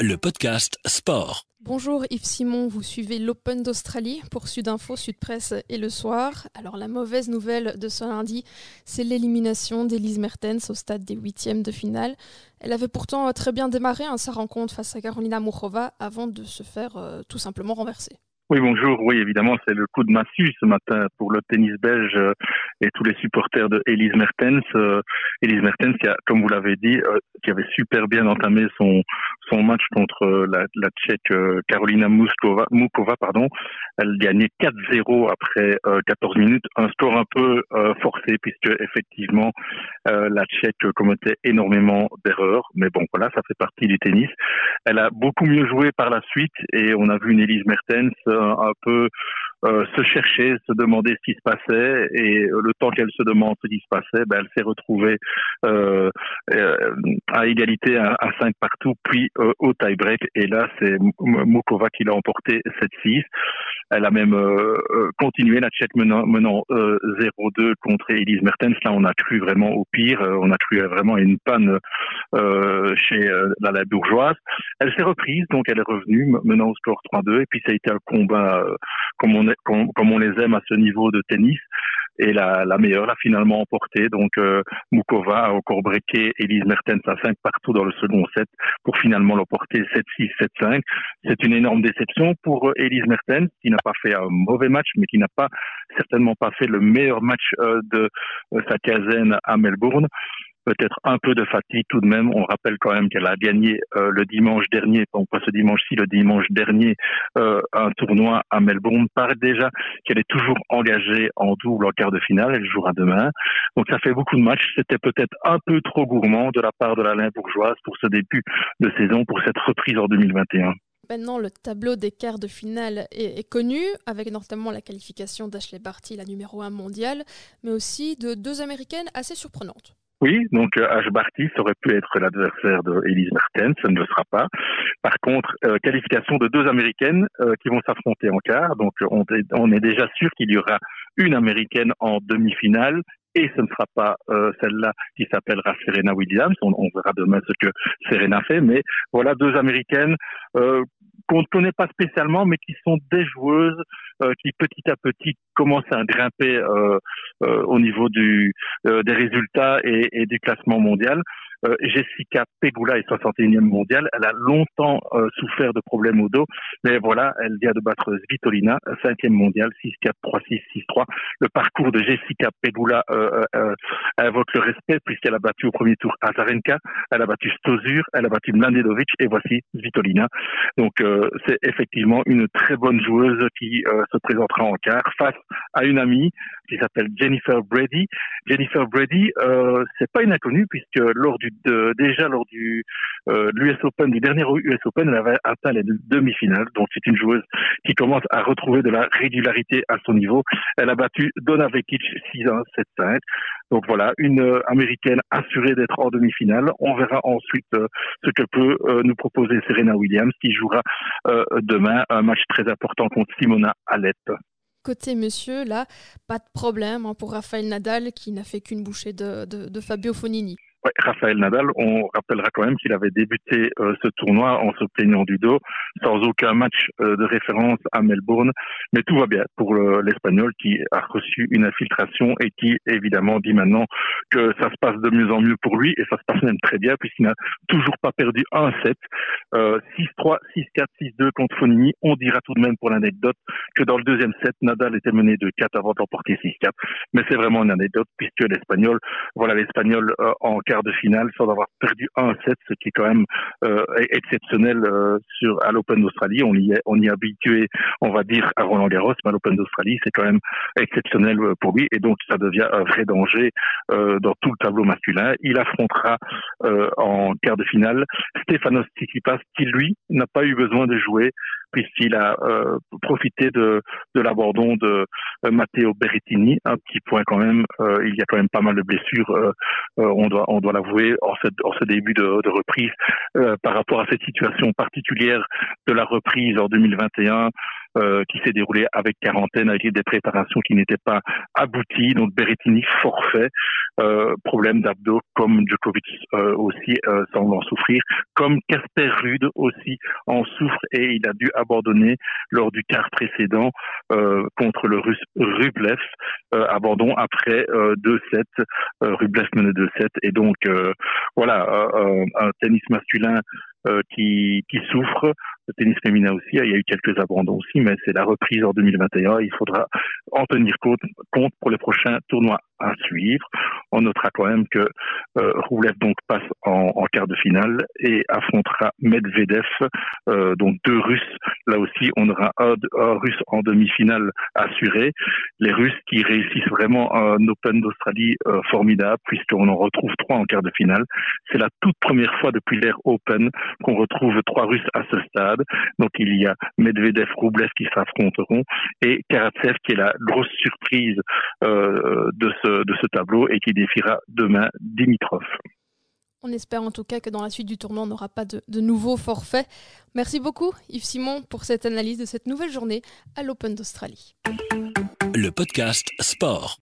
le podcast Sport. Bonjour Yves Simon, vous suivez l'Open d'Australie pour Sudinfo, Sud Presse et le soir. Alors la mauvaise nouvelle de ce lundi, c'est l'élimination d'Elise Mertens au stade des huitièmes de finale. Elle avait pourtant très bien démarré hein, sa rencontre face à Carolina Muchova avant de se faire euh, tout simplement renverser. Oui, bonjour. Oui, évidemment, c'est le coup de massue ce matin pour le tennis belge euh, et tous les supporters de Elise Mertens. Euh, Elise Mertens, qui a, comme vous l'avez dit, euh, qui avait super bien entamé son son match contre la, la Tchèque Carolina Muskova, Mukova, pardon. Elle gagnait 4-0 après 14 minutes, un score un peu forcé puisque effectivement la Tchèque commettait énormément d'erreurs. Mais bon, voilà, ça fait partie du tennis. Elle a beaucoup mieux joué par la suite et on a vu une Elise Mertens un peu euh, se chercher, se demander ce qui se passait, et le temps qu'elle se demande ce qui se passait, ben, elle s'est retrouvée euh, euh à égalité à, à 5 partout, puis euh, au tie-break, et là c'est Mokova qui l'a emporté 7-6. Elle a même continué la Tchèque menant, menant 0-2 contre Elise Mertens. Là, on a cru vraiment au pire, on a cru vraiment à une panne chez la, la bourgeoise. Elle s'est reprise, donc elle est revenue menant au score 3-2, et puis ça a été un combat comme on comme, on les aime à ce niveau de tennis. Et la, la meilleure l'a finalement emporté. Donc euh, Mukova a encore breaké Elise Mertens à 5 partout dans le second set pour finalement l'emporter 7-6, 7-5. C'est une énorme déception pour euh, Elise Mertens qui n'a pas fait un mauvais match, mais qui n'a pas certainement pas fait le meilleur match euh, de sa quinzaine à Melbourne peut-être un peu de fatigue tout de même. On rappelle quand même qu'elle a gagné euh, le dimanche dernier, pas ce dimanche-ci, le dimanche dernier, euh, un tournoi à Melbourne. Paraît déjà qu'elle est toujours engagée en double en quart de finale. Elle jouera demain. Donc ça fait beaucoup de matchs. C'était peut-être un peu trop gourmand de la part de l'Alain Bourgeoise pour ce début de saison, pour cette reprise en 2021. Maintenant, le tableau des quarts de finale est, est connu, avec notamment la qualification d'Ashley Barty, la numéro 1 mondiale, mais aussi de deux Américaines assez surprenantes. Oui, donc euh, Ash Barty aurait pu être l'adversaire de Elise Mertens, ça ne le sera pas. Par contre, euh, qualification de deux Américaines euh, qui vont s'affronter en quart. Donc on est, on est déjà sûr qu'il y aura une Américaine en demi-finale et ce ne sera pas celle-là qui s'appellera Serena Williams. On, on, verra demain ce que Serena fait, mais voilà deux Américaines qu'on ne connaît pas spécialement, mais qui sont des joueuses euh, qui petit à petit commencent à grimper euh, euh, au niveau du, des résultats et, et, du classement mondial. Jessica Pegula est 61e mondiale. Elle a longtemps souffert de problèmes au dos, mais voilà, elle vient de battre Svitolina, 5e mondiale, 6-4, 3-6, 6-3. Le parcours de Jessica Pegula invoque le respect puisqu'elle a battu au premier tour Azarenka, elle a battu Stosur, elle a battu Mladenovic et voici Svitolina. Donc c'est effectivement une très bonne joueuse qui se présentera en quart face à une amie qui s'appelle Jennifer Brady. Jennifer Brady, euh, c'est pas une inconnue puisque lors du déjà lors du euh, Open du dernier US Open, elle avait atteint les demi-finales. Donc c'est une joueuse qui commence à retrouver de la régularité à son niveau. Elle a battu Donna Vekic 6-1, 7-5. Donc voilà, une euh, américaine assurée d'être en demi-finale. On verra ensuite euh, ce que peut euh, nous proposer Serena Williams qui jouera demain un match très important contre Simona Alep. Côté monsieur, là, pas de problème hein, pour Raphaël Nadal qui n'a fait qu'une bouchée de, de Fabio Fonini. Ouais, Raphaël Nadal, on rappellera quand même qu'il avait débuté euh, ce tournoi en se plaignant du dos, sans aucun match euh, de référence à Melbourne. Mais tout va bien pour l'Espagnol qui a reçu une infiltration et qui évidemment dit maintenant que ça se passe de mieux en mieux pour lui et ça se passe même très bien puisqu'il n'a toujours pas perdu un set. Euh, 6-3, 6-4, 6-2 contre Fonini. On dira tout de même pour l'anecdote que dans le deuxième set, Nadal était mené de 4 avant d'emporter 6-4. Mais c'est vraiment une anecdote puisque l'Espagnol, voilà l'Espagnol euh, en quart de finale sans avoir perdu un set, ce qui est quand même euh, exceptionnel euh, sur à l'Open d'Australie. On y est, on y est habitué, on va dire, à Roland Garros, mais à l'Open d'Australie, c'est quand même exceptionnel euh, pour lui et donc ça devient un vrai danger euh, dans tout le tableau masculin. Il affrontera euh, en quart de finale Stefanos Tsitsipas qui lui n'a pas eu besoin de jouer puisqu'il a euh, profité de, de l'abandon de euh, Matteo Berrettini. Un petit point quand même, euh, il y a quand même pas mal de blessures, euh, euh, on doit on doit l'avouer, en, en, ce début de, de reprise par rapport à cette situation particulière de la reprise en 2021. Qui s'est déroulé avec quarantaine, avec des préparations qui n'étaient pas abouties. Donc Berrettini forfait, problème d'abdos comme Djokovic aussi semble en souffrir, comme Casper Rude aussi en souffre et il a dû abandonner lors du quart précédent contre le russe Rublev, abandon après 2-7, Rublev menait 2-7 et donc voilà un tennis masculin euh, qui, qui souffre. Le tennis féminin aussi, il y a eu quelques abandons aussi, mais c'est la reprise en 2021. Il faudra en tenir compte, compte pour les prochains tournois à suivre. On notera quand même que euh, Roublev donc passe en, en, quart de finale et affrontera Medvedev, euh, donc deux Russes. Là aussi, on aura un, un Russe en demi-finale assuré. Les Russes qui réussissent vraiment un Open d'Australie euh, formidable, puisqu'on en retrouve trois en quart de finale. C'est la toute première fois depuis l'ère Open qu'on retrouve trois Russes à ce stade. Donc il y a Medvedev, Roublev qui s'affronteront et Karatsev qui est la grosse surprise euh, de ce de ce tableau et qui défiera demain Dimitrov. On espère en tout cas que dans la suite du tournoi, on n'aura pas de, de nouveaux forfaits. Merci beaucoup Yves Simon pour cette analyse de cette nouvelle journée à l'Open d'Australie. Le podcast Sport.